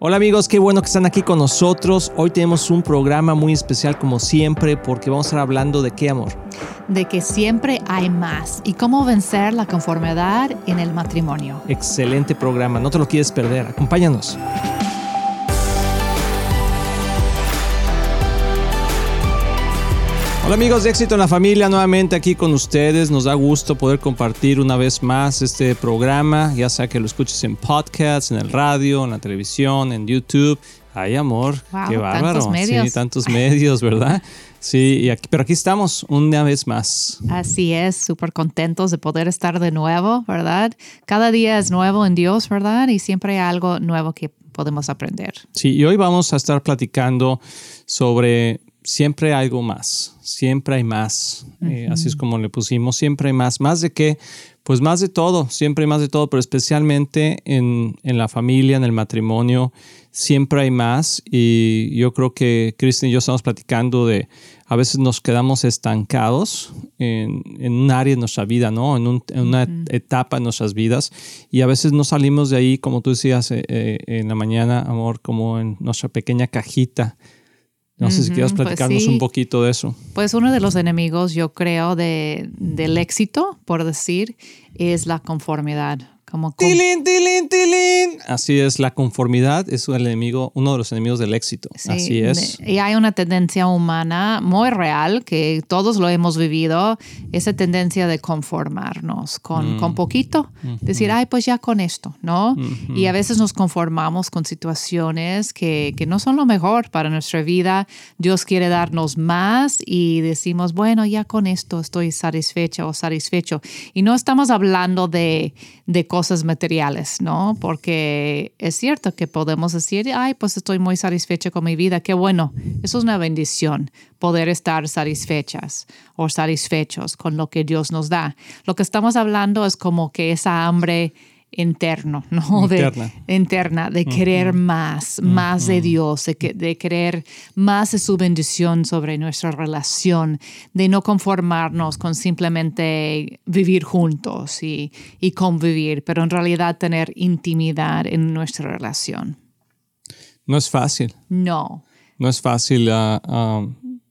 Hola amigos, qué bueno que están aquí con nosotros. Hoy tenemos un programa muy especial como siempre porque vamos a estar hablando de qué amor. De que siempre hay más y cómo vencer la conformidad en el matrimonio. Excelente programa, no te lo quieres perder. Acompáñanos. Hola amigos de Éxito en la Familia, nuevamente aquí con ustedes. Nos da gusto poder compartir una vez más este programa, ya sea que lo escuches en podcast, en el radio, en la televisión, en YouTube. Ay, amor, qué bárbaro. Tantos medios. Sí, tantos medios, ¿verdad? Sí, y aquí, pero aquí estamos una vez más. Así es, súper contentos de poder estar de nuevo, ¿verdad? Cada día es nuevo en Dios, ¿verdad? Y siempre hay algo nuevo que podemos aprender. Sí, y hoy vamos a estar platicando sobre siempre hay algo más, siempre hay más. Eh, así es como le pusimos, siempre hay más. ¿Más de qué? Pues más de todo, siempre hay más de todo, pero especialmente en, la familia, en el matrimonio, siempre hay más. Y yo creo que Cristian y yo estamos platicando de, a veces nos quedamos estancados en, un área de nuestra vida, ¿no? En, una etapa de nuestras vidas. Y a veces no salimos de ahí, como tú decías eh, eh, en la mañana, amor, como en nuestra pequeña cajita no sé si quieres pues platicarnos un poquito de eso. Pues uno de los enemigos, yo creo, de, del éxito, por decir, es la conformidad. Como tilín, tilín, tilín. Así es, la conformidad es el enemigo, uno de los enemigos del éxito. Así es. Y hay una tendencia humana muy real que todos lo hemos vivido, esa tendencia de conformarnos con, mm. con poquito, decir, ay, pues ya con esto, ¿no? Y a veces nos conformamos con situaciones que, que no son lo mejor para nuestra vida. Dios quiere darnos más y decimos, bueno, ya con esto estoy satisfecha o satisfecho. Y no estamos hablando de, de cosas cosas materiales, ¿no? Porque es cierto que podemos decir, ay, pues estoy muy satisfecha con mi vida, qué bueno, eso es una bendición, poder estar satisfechas o satisfechos con lo que Dios nos da. Lo que estamos hablando es como que esa hambre interno, ¿no? Interna. De, interna, de querer más, más de Dios, de, de, querer más de su bendición sobre nuestra relación, de no conformarnos con simplemente vivir juntos y, y convivir, pero en realidad tener intimidad en nuestra relación. No es fácil. No. No es fácil ah, ah,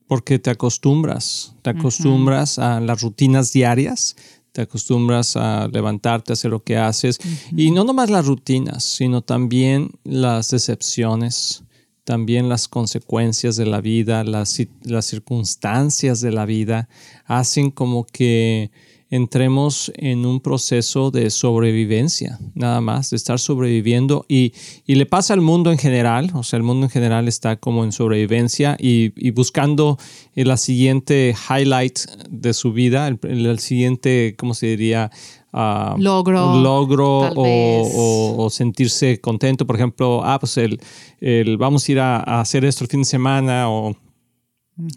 porque te acostumbras, te acostumbras a las rutinas diarias te acostumbras a levantarte, a hacer lo que haces. Y no nomás las rutinas, sino también las decepciones, también las consecuencias de la vida, las, las circunstancias de la vida, hacen como que entremos en un proceso de sobrevivencia, nada más, de estar sobreviviendo. Y, le pasa al mundo en general, o sea, el mundo en general está como en sobrevivencia y, buscando la siguiente highlight de su vida, el, siguiente, ¿cómo se diría? Uh, logro, logro o, sentirse contento. Por ejemplo, ah, pues el, el vamos a ir a, a hacer esto el fin de semana o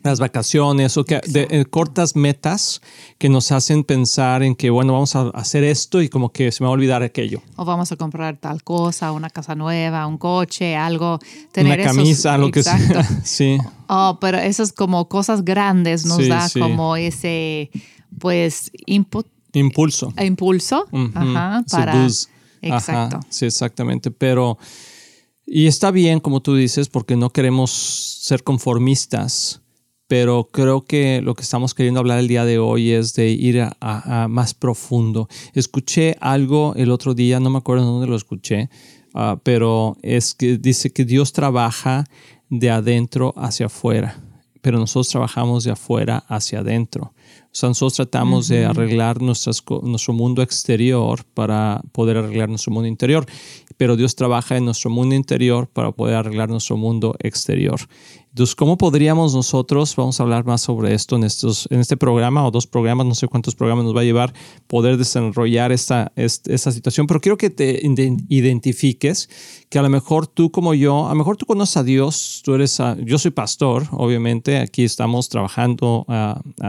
las vacaciones o que de, eh, cortas metas que nos hacen pensar en que, bueno, vamos a hacer esto y como que se me va a olvidar aquello. O vamos a comprar tal cosa, una casa nueva, un coche, algo. Tener una camisa, lo que sea. sí. Oh, pero esas como cosas grandes nos da como ese, pues, input. Impulso. Impulso. Ajá, para... Exacto. sí, exactamente. Pero... Y está bien, como tú dices, porque no queremos ser conformistas pero creo que lo que estamos queriendo hablar el día de hoy es de ir a, más profundo. Escuché algo el otro día, no me acuerdo dónde lo escuché, ah, pero es que dice que Dios trabaja de adentro hacia afuera, pero nosotros trabajamos de afuera hacia adentro. O sea, nosotros tratamos de arreglar nuestro mundo exterior para poder arreglar nuestro mundo interior, pero Dios trabaja en nuestro mundo interior para poder arreglar nuestro mundo exterior. Entonces, ¿cómo podríamos nosotros, vamos a hablar más sobre esto en, estos, en este programa o dos programas, no sé cuántos programas nos va a llevar, poder desarrollar esta, esta, situación, pero quiero que te identifiques que a lo mejor tú como yo, a lo mejor tú conoces a Dios, tú eres, yo soy pastor, obviamente, aquí estamos trabajando,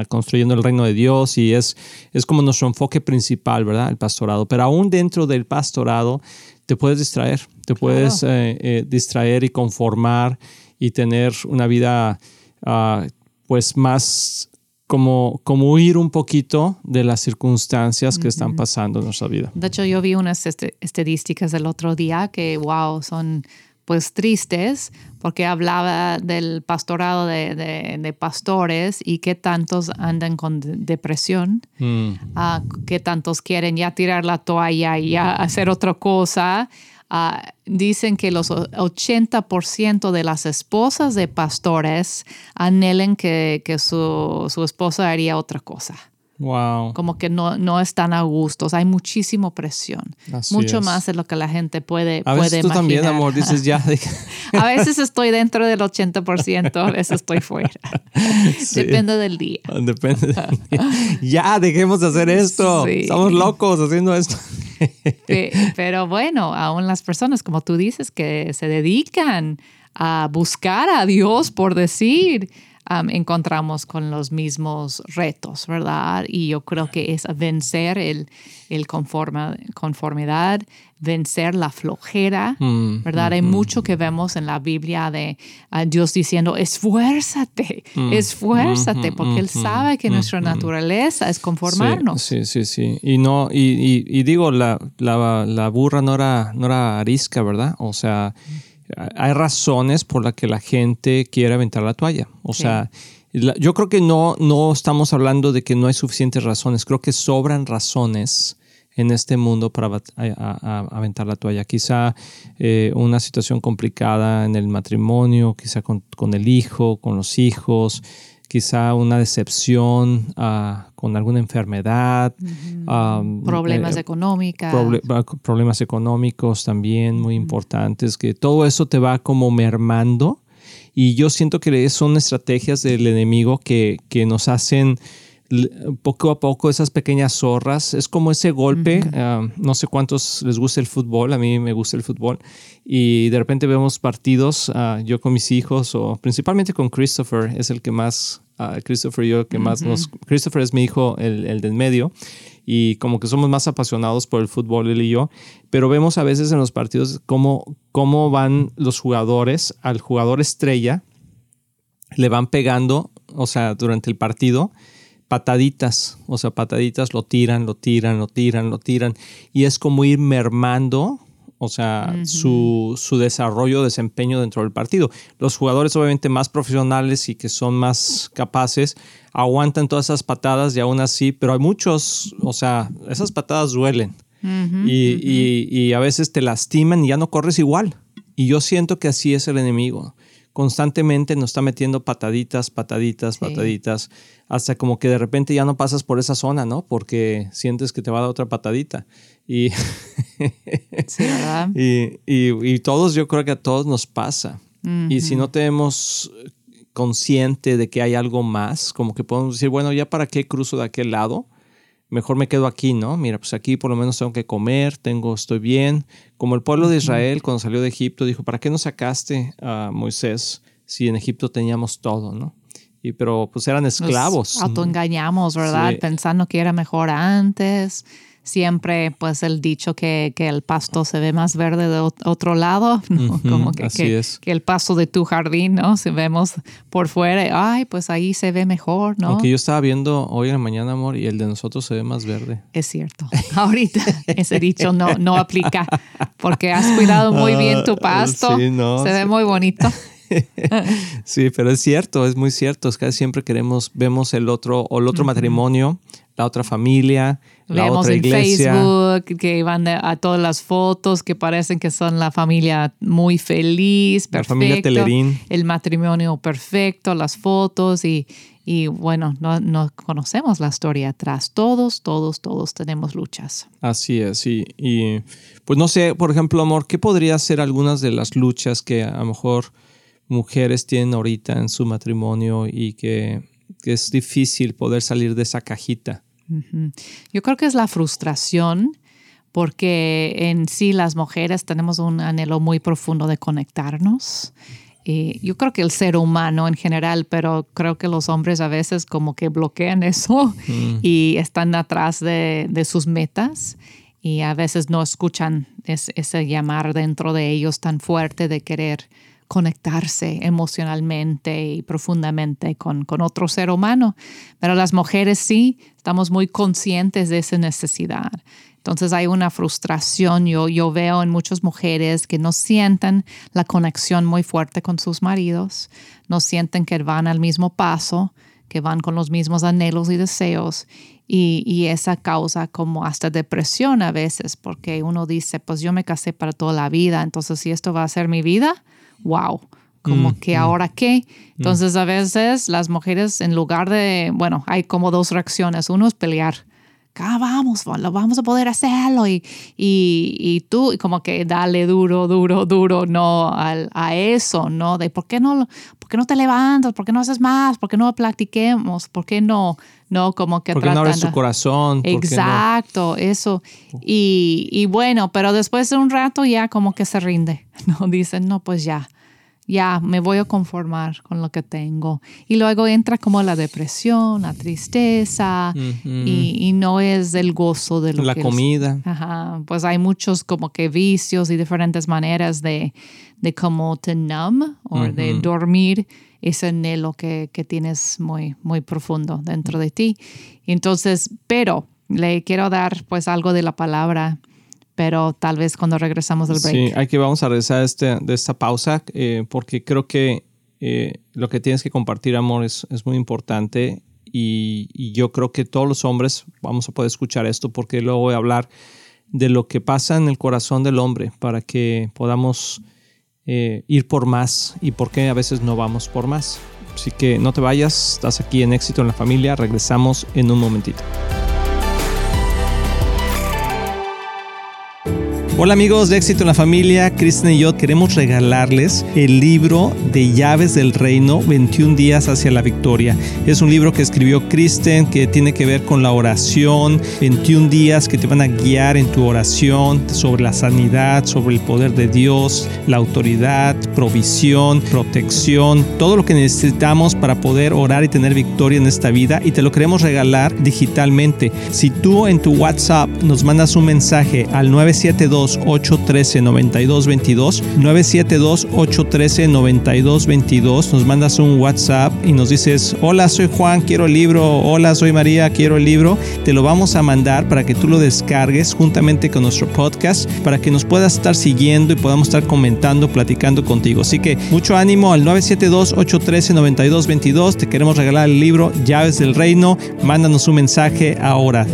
construyendo el reino de Dios y es, es como nuestro enfoque principal, ¿verdad? El pastorado, pero aún dentro del pastorado te puedes distraer, te puedes eh, eh, distraer y conformar y tener una vida ah, pues más como, como huir un poquito de las circunstancias que están pasando en nuestra vida. De hecho, yo vi unas estadísticas el otro día que, wow, son pues tristes porque hablaba del pastorado de, pastores y que tantos andan con depresión, mm. ah, que tantos quieren ya tirar la toalla y ya hacer otra cosa. Ah, dicen que los 80% de las esposas de pastores anhelen que, su, su esposa haría otra cosa. Wow. Como que no, no están a gusto. hay muchísima presión. Mucho más de lo que la gente puede, a veces tú también, amor, dices ya. a veces estoy dentro del 80%, a veces estoy fuera. Depende del día. Depende del día. Ya, dejemos de hacer esto. Estamos locos haciendo esto. Pero bueno, aún las personas, como tú dices, que se dedican a buscar a Dios, por decir, encontramos con los mismos retos, ¿verdad? Y yo creo que es vencer el, el conformidad, vencer la flojera, mm, ¿verdad? Hay mm, mucho que vemos en la Biblia de Dios diciendo, esfuérzate, mm, esfuérzate, porque Él sabe que nuestra naturaleza es conformarnos. Sí, sí, sí. Y, no, y, y, digo, la, la, la, burra no era, no era arisca, ¿verdad? O sea hay razones por las que la gente quiere aventar la toalla. O sea, yo creo que no, no estamos hablando de que no hay suficientes razones. Creo que sobran razones en este mundo para aventar la toalla. Quizá eh, una situación complicada en el matrimonio, quizá con, con el hijo, con los hijos, quizá una decepción ah, con alguna enfermedad. problemas eh, económicos. problemas económicos también muy importantes, que todo eso te va como mermando. Y yo siento que son estrategias del enemigo que, que nos hacen poco a poco esas pequeñas zorras. Es como ese golpe. Ah, no sé cuántos les gusta el fútbol. A mí me gusta el fútbol. Y de repente vemos partidos, ah, yo con mis hijos, o principalmente con Christopher, es el que más, uh, Christopher y yo, que más nos. Christopher es mi hijo, el, el del medio. Y como que somos más apasionados por el fútbol, él y yo. Pero vemos a veces en los partidos cómo, cómo van los jugadores al jugador estrella, le van pegando, o sea, durante el partido pataditas, o sea, pataditas lo tiran, lo tiran, lo tiran, lo tiran, y es como ir mermando, o sea, su, su, desarrollo, desempeño dentro del partido. Los jugadores obviamente más profesionales y que son más capaces aguantan todas esas patadas y aún así, pero hay muchos, o sea, esas patadas duelen y, y a veces te lastiman y ya no corres igual. Y yo siento que así es el enemigo constantemente nos está metiendo pataditas, pataditas, pataditas, hasta como que de repente ya no pasas por esa zona, ¿no? Porque sientes que te va a dar otra patadita. Y, sí, ¿verdad? y, todos, yo creo que a todos nos pasa. Y si no tenemos consciente de que hay algo más, como que podemos decir, bueno, ya para qué cruzo de aquel lado, mejor me quedo aquí, ¿no? Mira, pues aquí por lo menos tengo que comer, tengo, estoy bien. Como el pueblo de Israel cuando salió de Egipto dijo, ¿para qué nos sacaste a Moisés si en Egipto teníamos todo, ¿no? Y pero pues eran esclavos. Nos autoengañamos, ¿verdad? Pensando que era mejor antes siempre pues el dicho que, el pasto se ve más verde de otro lado, como que, que, el pasto de tu jardín, ¿no? Si vemos por fuera, ay, pues ahí se ve mejor, ¿no? Aunque yo estaba viendo hoy en la mañana, amor, y el de nosotros se ve más verde. Es cierto. Ahorita ese dicho no, no aplica porque has cuidado muy bien tu ah, pasto. se ve muy bonito. sí, pero es cierto, es muy cierto. Es que siempre queremos, vemos el otro, o el otro matrimonio, la otra familia, la Vemos otra iglesia. en Facebook que van a todas las fotos que parecen que son la familia muy feliz, perfecto. La familia Telerín. El matrimonio perfecto, las fotos y, y bueno, no, no, conocemos la historia atrás. Todos, todos, todos tenemos luchas. Así es, y, y pues no sé, por ejemplo, amor, ¿qué podría ser algunas de las luchas que a lo mejor mujeres tienen ahorita en su matrimonio y que, que es difícil poder salir de esa cajita? Yo creo que es la frustración porque en sí las mujeres tenemos un anhelo muy profundo de conectarnos. Y yo creo que el ser humano en general, pero creo que los hombres a veces como que bloquean eso mm. y están atrás de, sus metas y a veces no escuchan ese llamar dentro de ellos tan fuerte de querer conectarse emocionalmente y profundamente con, con otro ser humano. Pero las mujeres sí, estamos muy conscientes de esa necesidad. Entonces hay una frustración, yo, yo veo en muchas mujeres que no sienten la conexión muy fuerte con sus maridos, no sienten que van al mismo paso, que van con los mismos anhelos y deseos y, y, esa causa como hasta depresión a veces, porque uno dice, pues yo me casé para toda la vida, entonces si esto va a ser mi vida, wow, como mm, que mm. ahora qué. Entonces a veces las mujeres en lugar de, bueno, hay como dos reacciones, uno es pelear ah, vamos, lo vamos a poder hacerlo y, y, y tú como que dale duro, duro, duro, no a, a, eso, ¿no? De por qué no, por qué no te levantas, por qué no haces más, por qué no platiquemos, por qué no, no como que... Porque no abres tu corazón. Exacto, eso. Y, y bueno, pero después de un rato ya como que se rinde, ¿no? Dicen, no, pues ya ya me voy a conformar con lo que tengo. Y luego entra como la depresión, la tristeza y, no es el gozo de lo la comida. Ajá, pues hay muchos como que vicios y diferentes maneras de, de como te numb o de dormir ese anhelo que, que tienes muy, muy profundo dentro de ti. Entonces, pero le quiero dar pues algo de la palabra pero tal vez cuando regresamos del break. Sí, hay que vamos a regresar este, de esta pausa eh, porque creo que eh, lo que tienes que compartir, amor, es, es muy importante y, y, yo creo que todos los hombres vamos a poder escuchar esto porque luego voy a hablar de lo que pasa en el corazón del hombre para que podamos eh, ir por más y por qué a veces no vamos por más. Así que no te vayas, estás aquí en Éxito en la Familia, regresamos en un momentito. Hola amigos de Éxito en la Familia, Kristen y yo queremos regalarles el libro de Llaves del Reino, 21 días hacia la victoria. Es un libro que escribió Kristen que tiene que ver con la oración, 21 días que te van a guiar en tu oración sobre la sanidad, sobre el poder de Dios, la autoridad, provisión, protección, todo lo que necesitamos para poder orar y tener victoria en esta vida y te lo queremos regalar digitalmente. Si tú en tu WhatsApp nos mandas un mensaje al 972 813 9222 972 813 9222 nos mandas un WhatsApp y nos dices hola soy Juan quiero el libro. Hola soy María quiero el libro te lo vamos a mandar para que tú lo descargues juntamente con nuestro podcast para que nos puedas estar siguiendo y podamos estar comentando platicando contigo. Así que mucho ánimo al 972 813 9222 te queremos regalar el libro llaves del reino. Mándanos un mensaje ahora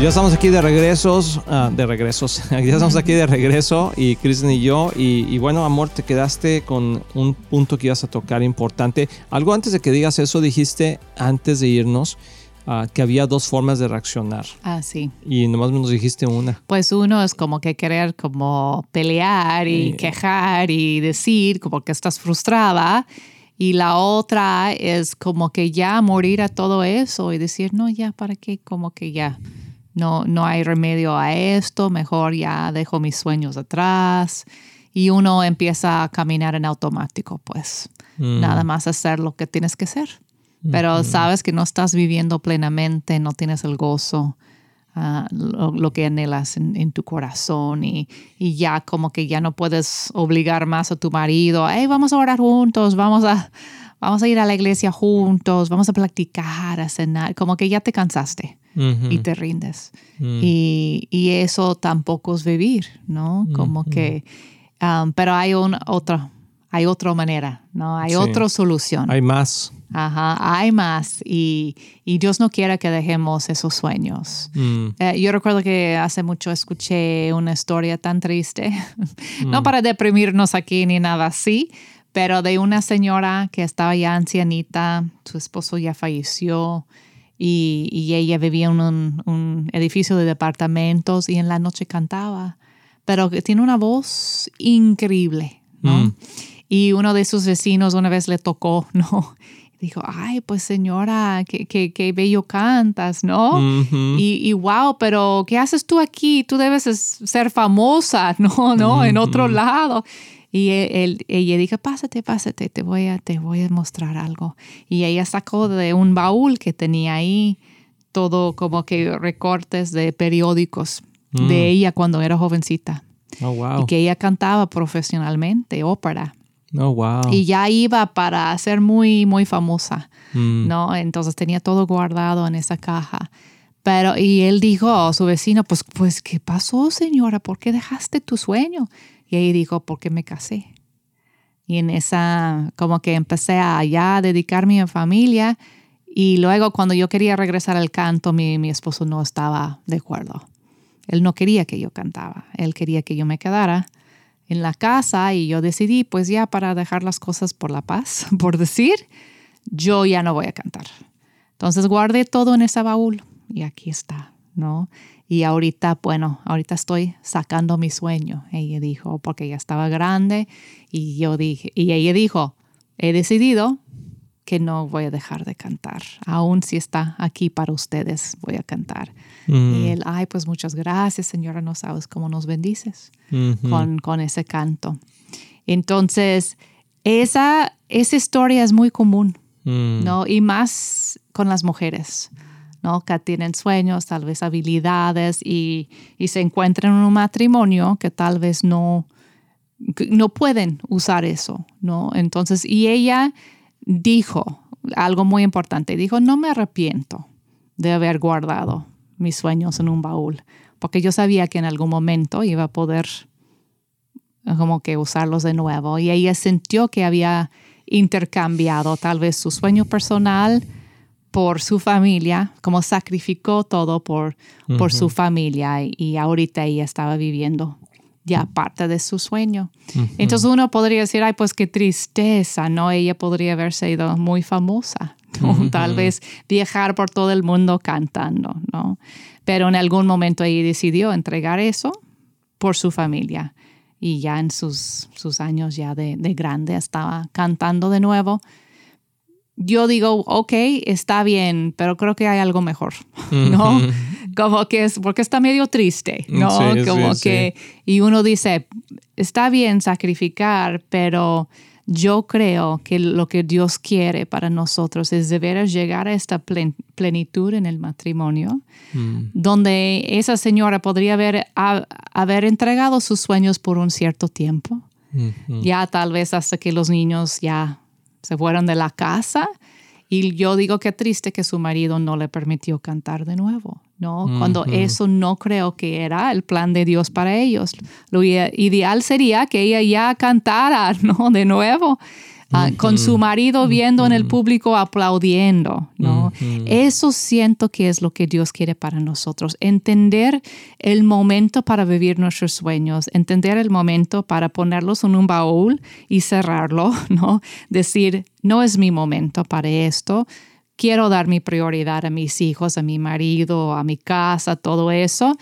ya estamos aquí de regresos, ah, de regresos, ya estamos aquí de regreso y Kristen y yo y, bueno, amor, te quedaste con un punto que ibas a tocar importante. Algo antes de que digas eso, dijiste antes de irnos ah, que había dos formas de reaccionar. Ah, sí. Y nomás nos dijiste una. Pues uno es como que querer como pelear y quejar y decir como que estás frustrada. Y la otra es como que ya morir a todo eso y decir, no, ya, ¿para qué? Como que ya no, no hay remedio a esto, mejor ya dejo mis sueños atrás y uno empieza a caminar en automático, pues mm. nada más hacer lo que tienes que hacer. Pero sabes que no estás viviendo plenamente, no tienes el gozo, ah, lo, que anhelas en, tu corazón y, y, ya como que ya no puedes obligar más a tu marido, hey, vamos a orar juntos, vamos a, vamos a ir a la iglesia juntos, vamos a practicar, a cenar, como que ya te cansaste y te rindes. Mm. y, y, eso tampoco es vivir, ¿no? Como que, um, pero hay una otra, hay otra manera, ¿no? Hay otra solución. Hay más. Ajá, hay más y, y, Dios no quiere que dejemos esos sueños. Mm. Eh, yo recuerdo que hace mucho escuché una historia tan triste, no mm. para deprimirnos aquí ni nada así, pero de una señora que estaba ya ancianita, su esposo ya falleció y, ella vivía en un, edificio de departamentos y en la noche cantaba, pero tiene una voz increíble, ¿no? Mm. Y uno de sus vecinos una vez le tocó, ¿no? Dijo, ay, pues señora, qué, qué, qué bello cantas, ¿no? y, y, wow, pero ¿qué haces tú aquí? Tú debes ser famosa, ¿no? ¿No? En otro lado. Y él, ella dijo, pásate, pásate, te voy, a, te voy a mostrar algo. Y ella sacó de un baúl que tenía ahí todo como que recortes de periódicos de Mm. ella cuando era jovencita. Oh, wow. Y que ella cantaba profesionalmente ópera. Oh, wow. Y ya iba para ser muy, muy famosa, Mm. ¿no? Entonces tenía todo guardado en esa caja. Pero, y él dijo a su vecino, pues, pues, ¿qué pasó, señora? ¿Por qué dejaste tu sueño? Y ella dijo, porque me casé. Y en esa, como que empecé a ya dedicarme a mi familia. Y luego cuando yo quería regresar al canto, mi, mi esposo no estaba de acuerdo. Él no quería que yo cantaba. Él quería que yo me quedara en la casa y yo decidí, pues ya para dejar las cosas por la paz, por decir, yo ya no voy a cantar. Entonces guardé todo en ese baúl y aquí está, ¿no? Y ahorita, bueno, ahorita estoy sacando mi sueño, ella dijo, porque ya estaba grande y yo dije, y ella dijo, he decidido que no voy a dejar de cantar, aún si está aquí para ustedes, voy a cantar. Mm. Y él, ay, pues muchas gracias, señora, no sabes cómo nos bendices con, con ese canto. Entonces, esa, esa historia es muy común, Mm. ¿no? Y más con las mujeres, ¿no? Que tienen sueños, tal vez habilidades y, y se encuentran en un matrimonio que tal vez no, no pueden usar eso, ¿no? Entonces, y ella dijo algo muy importante, dijo, no me arrepiento de haber guardado mis sueños en un baúl, porque yo sabía que en algún momento iba a poder como que usarlos de nuevo. Y ella sintió que había intercambiado tal vez su sueño personal por su familia, como sacrificó todo por, por su familia y, y ahorita ella estaba viviendo ya parte de su sueño. Entonces uno podría decir, ay, pues qué tristeza, ¿no? Ella podría haber sido muy famosa, ¿no? Tal vez viajar por todo el mundo cantando, ¿no? Pero en algún momento ella decidió entregar eso por su familia y ya en sus, sus años ya de, de grande estaba cantando de nuevo. Yo digo, ok, está bien, pero creo que hay algo mejor, ¿no? Como que es, porque está medio triste, ¿no? Sí, Como sí, que, y uno dice, está bien sacrificar, pero yo creo que lo que Dios quiere para nosotros es de veras llegar a esta plen- plenitud en el matrimonio, Mm. donde esa señora podría haber, ha- haber entregado sus sueños por un cierto tiempo, ya tal vez hasta que los niños ya se fueron de la casa. Y yo digo que triste que su marido no le permitió cantar de nuevo, ¿no? Cuando eso no creo que era el plan de Dios para ellos. Lo ideal sería que ella ya cantara, ¿no? De nuevo, ah, con su marido viendo en el público aplaudiendo, ¿no? Ujú. Eso siento que es lo que Dios quiere para nosotros. Entender el momento para vivir nuestros sueños, entender el momento para ponerlos en un baúl y cerrarlo, ¿no? Decir, no es mi momento para esto. Quiero dar mi prioridad a mis hijos, a mi marido, a mi casa, todo eso,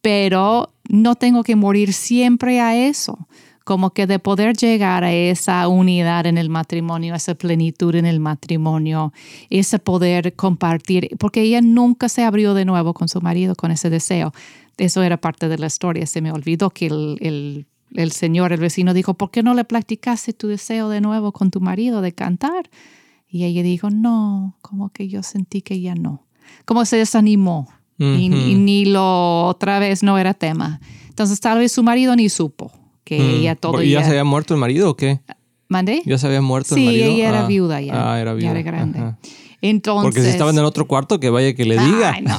pero no tengo que morir siempre a eso como que de poder llegar a esa unidad en el matrimonio, esa plenitud en el matrimonio, ese poder compartir, porque ella nunca se abrió de nuevo con su marido con ese deseo. Eso era parte de la historia. Se me olvidó que el, el, el señor, el vecino, dijo, ¿por qué no le platicaste tu deseo de nuevo con tu marido de cantar? Y ella dijo, no, como que yo sentí que ya no. Como se desanimó y ni lo otra vez no era tema. Entonces tal vez su marido ni supo que Mm. ella todo ¿Y ya ya- se había muerto el marido o qué? ¿Mandé? ¿Ya se había muerto el Sí, marido? ella era Ah. viuda ya. Ah, era viuda. Ya era grande. Ajá. Entonces. Porque si estaba en el otro cuarto, que vaya que le diga. Ay, no.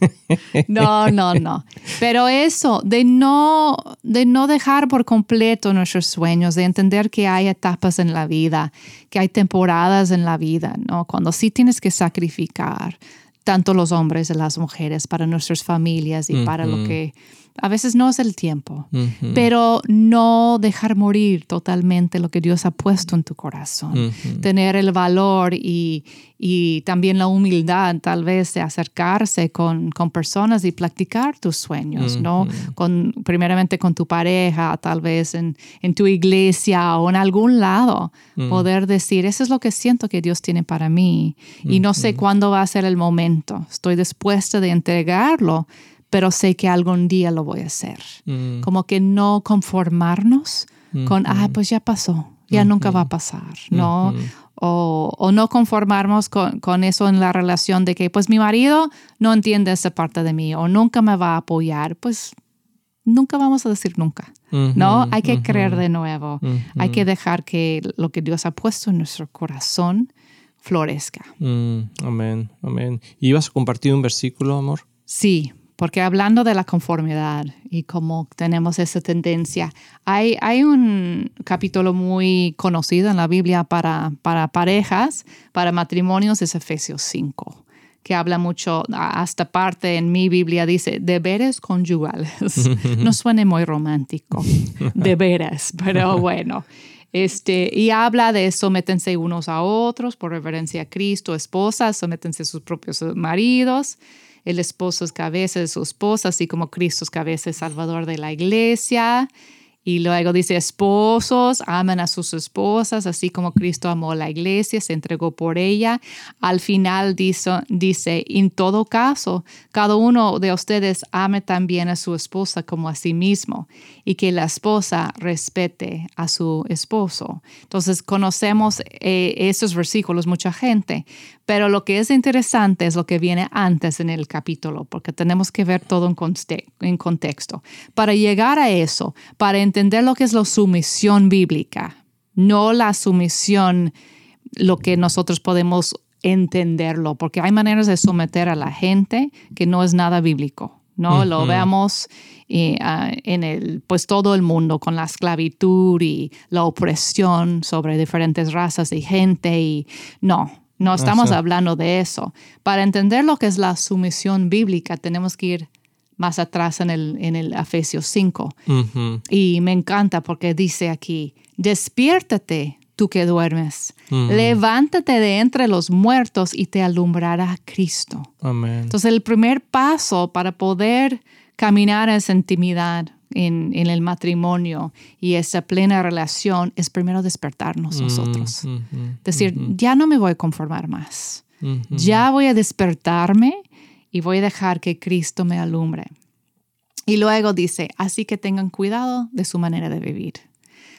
No, no, no. Pero eso, de no, de no dejar por completo nuestros sueños, de entender que hay etapas en la vida, que hay temporadas en la vida, ¿no? Cuando sí tienes que sacrificar, tanto los hombres y las mujeres, para nuestras familias y para lo que a veces no es el tiempo Ujú. pero no dejar morir totalmente lo que Dios ha puesto en tu corazón. Tener el valor y, y también la humildad tal vez de acercarse con, con personas y practicar tus sueños, ¿no? Con, primeramente con tu pareja, tal vez en, en tu iglesia o en algún lado, poder decir, eso es lo que siento que Dios tiene para mí y no sé cuándo va a ser el momento. Estoy dispuesta de entregarlo, pero sé que algún día lo voy a hacer Mm. como que no conformarnos con, ah, pues ya pasó, ya nunca va a pasar, ¿no? o, no conformarnos con, eso en la relación de que pues mi marido no entiende esa parte de mí o nunca me va a apoyar, pues nunca vamos a decir nunca, ¿no? Hay que creer de nuevo, hay que dejar que lo que Dios ha puesto en nuestro corazón florezca. Mm, amén, amén. ¿Y ibas a compartir un versículo, amor? Sí, porque hablando de la conformidad y cómo tenemos esa tendencia, hay, hay un capítulo muy conocido en la Biblia para, para parejas, para matrimonios, es Efesios 5 que habla mucho, hasta parte en mi Biblia dice deberes conyugales. no suene muy romántico, deberes, pero bueno. Este, y habla de sométense unos a otros por reverencia a Cristo, esposas, sométense a sus propios maridos el esposo es cabeza de su esposa, así como Cristo es cabeza y salvador de la iglesia. Y luego dice, esposos, aman a sus esposas, así como Cristo amó a la iglesia, se entregó por ella. Al final dice, dice, en todo caso, cada uno de ustedes ame también a su esposa como a sí mismo y que la esposa respete a su esposo. Entonces, conocemos eh, esos versículos, mucha gente, pero lo que es interesante es lo que viene antes en el capítulo, porque tenemos que ver todo en, en contexto. Para llegar a eso, para entender lo que es la sumisión bíblica, no la sumisión, lo que nosotros podemos entenderlo, porque hay maneras de someter a la gente que no es nada bíblico, ¿no? Lo veamos eh, ah, en el, pues todo el mundo con la esclavitud y la opresión sobre diferentes razas y gente y no, no estamos hablando de eso. Para entender lo que es la sumisión bíblica, tenemos que ir más atrás en el, en el Efesios 5. Y me encanta porque dice aquí, despiértate tú que duermes, levántate de entre los muertos y te alumbrará Cristo. Entonces el primer paso para poder caminar en esa intimidad, en, el matrimonio y esa plena relación es primero despertarnos mm, nosotros. Decir, ya no me voy a conformar más. Ya voy a despertarme y voy a dejar que Cristo me alumbre. Y luego dice, así que tengan cuidado de su manera de vivir.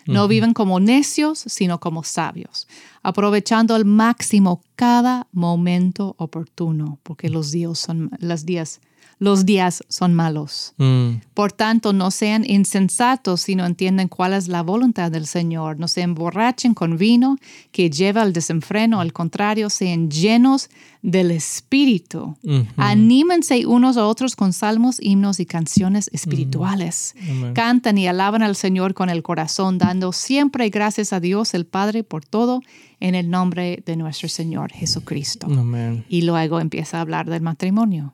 No viven como necios, sino como sabios, aprovechando al máximo cada momento oportuno, porque los días son, los días los días son malos. Mm. Por tanto, no sean insensatos, sino entienden cuál es la voluntad del Señor. No se emborrachen con vino que lleva al desenfreno, al contrario, sean llenos del Espíritu. Anímense unos a otros con salmos, himnos y canciones espirituales. Cantan y alaban al Señor con el corazón, dando siempre gracias a Dios el Padre por todo en el nombre de nuestro Señor Jesucristo. Y luego empieza a hablar del matrimonio.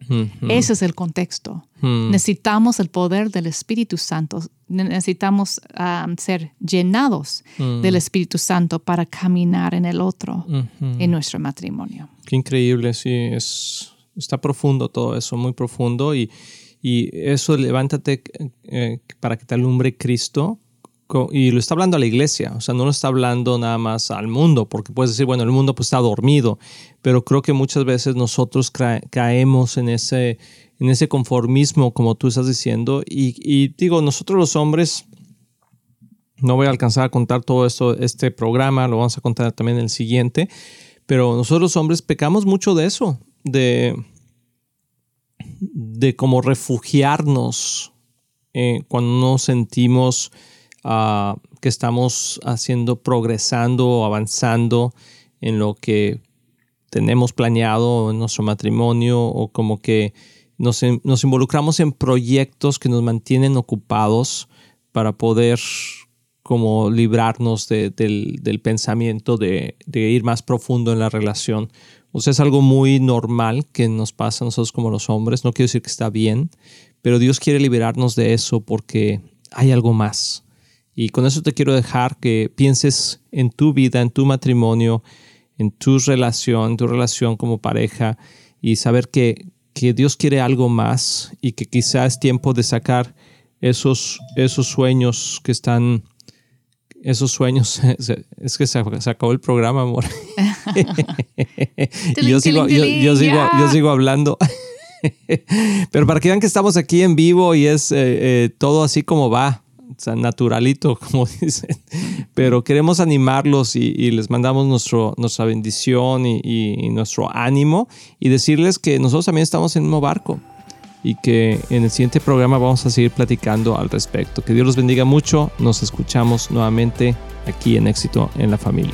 Ese es el contexto. Necesitamos el poder del Espíritu Santo. Necesitamos um, ser llenados del Espíritu Santo para caminar en el otro, en nuestro matrimonio. Qué increíble, sí, es, está profundo todo eso, muy profundo. Y, y eso, levántate eh, para que te alumbre Cristo. Y lo está hablando a la iglesia, o sea, no lo está hablando nada más al mundo, porque puedes decir, bueno, el mundo pues está dormido, pero creo que muchas veces nosotros caemos en ese, en ese conformismo, como tú estás diciendo, y, digo, nosotros los hombres, no voy a alcanzar a contar todo esto, este programa, lo vamos a contar también en el siguiente, pero nosotros los hombres pecamos mucho de eso, de, de como refugiarnos eh, cuando nos sentimos ah, que estamos haciendo, progresando avanzando en lo que tenemos planeado en nuestro matrimonio o como que nos, involucramos en proyectos que nos mantienen ocupados para poder como librarnos del, pensamiento de, ir más profundo en la relación. O sea, es algo muy normal que nos pasa a nosotros como los hombres. No quiero decir que está bien, pero Dios quiere liberarnos de eso porque hay algo más. Y con eso te quiero dejar que pienses en tu vida, en tu matrimonio, en tu relación, tu relación como pareja y saber que, que Dios quiere algo más y que quizás es tiempo de sacar esos, esos sueños que están esos sueños, es que se, acabó el programa, amor. yo, sigo, yo, sigo, hablando. Pero para que vean que estamos aquí en vivo y es eh, eh, todo así como va. Naturalito, como dicen. Pero queremos animarlos y, les mandamos nuestro, nuestra bendición y, y, nuestro ánimo y decirles que nosotros también estamos en el mismo barco y que en el siguiente programa vamos a seguir platicando al respecto. Que Dios los bendiga mucho. Nos escuchamos nuevamente aquí en Éxito en la Familia.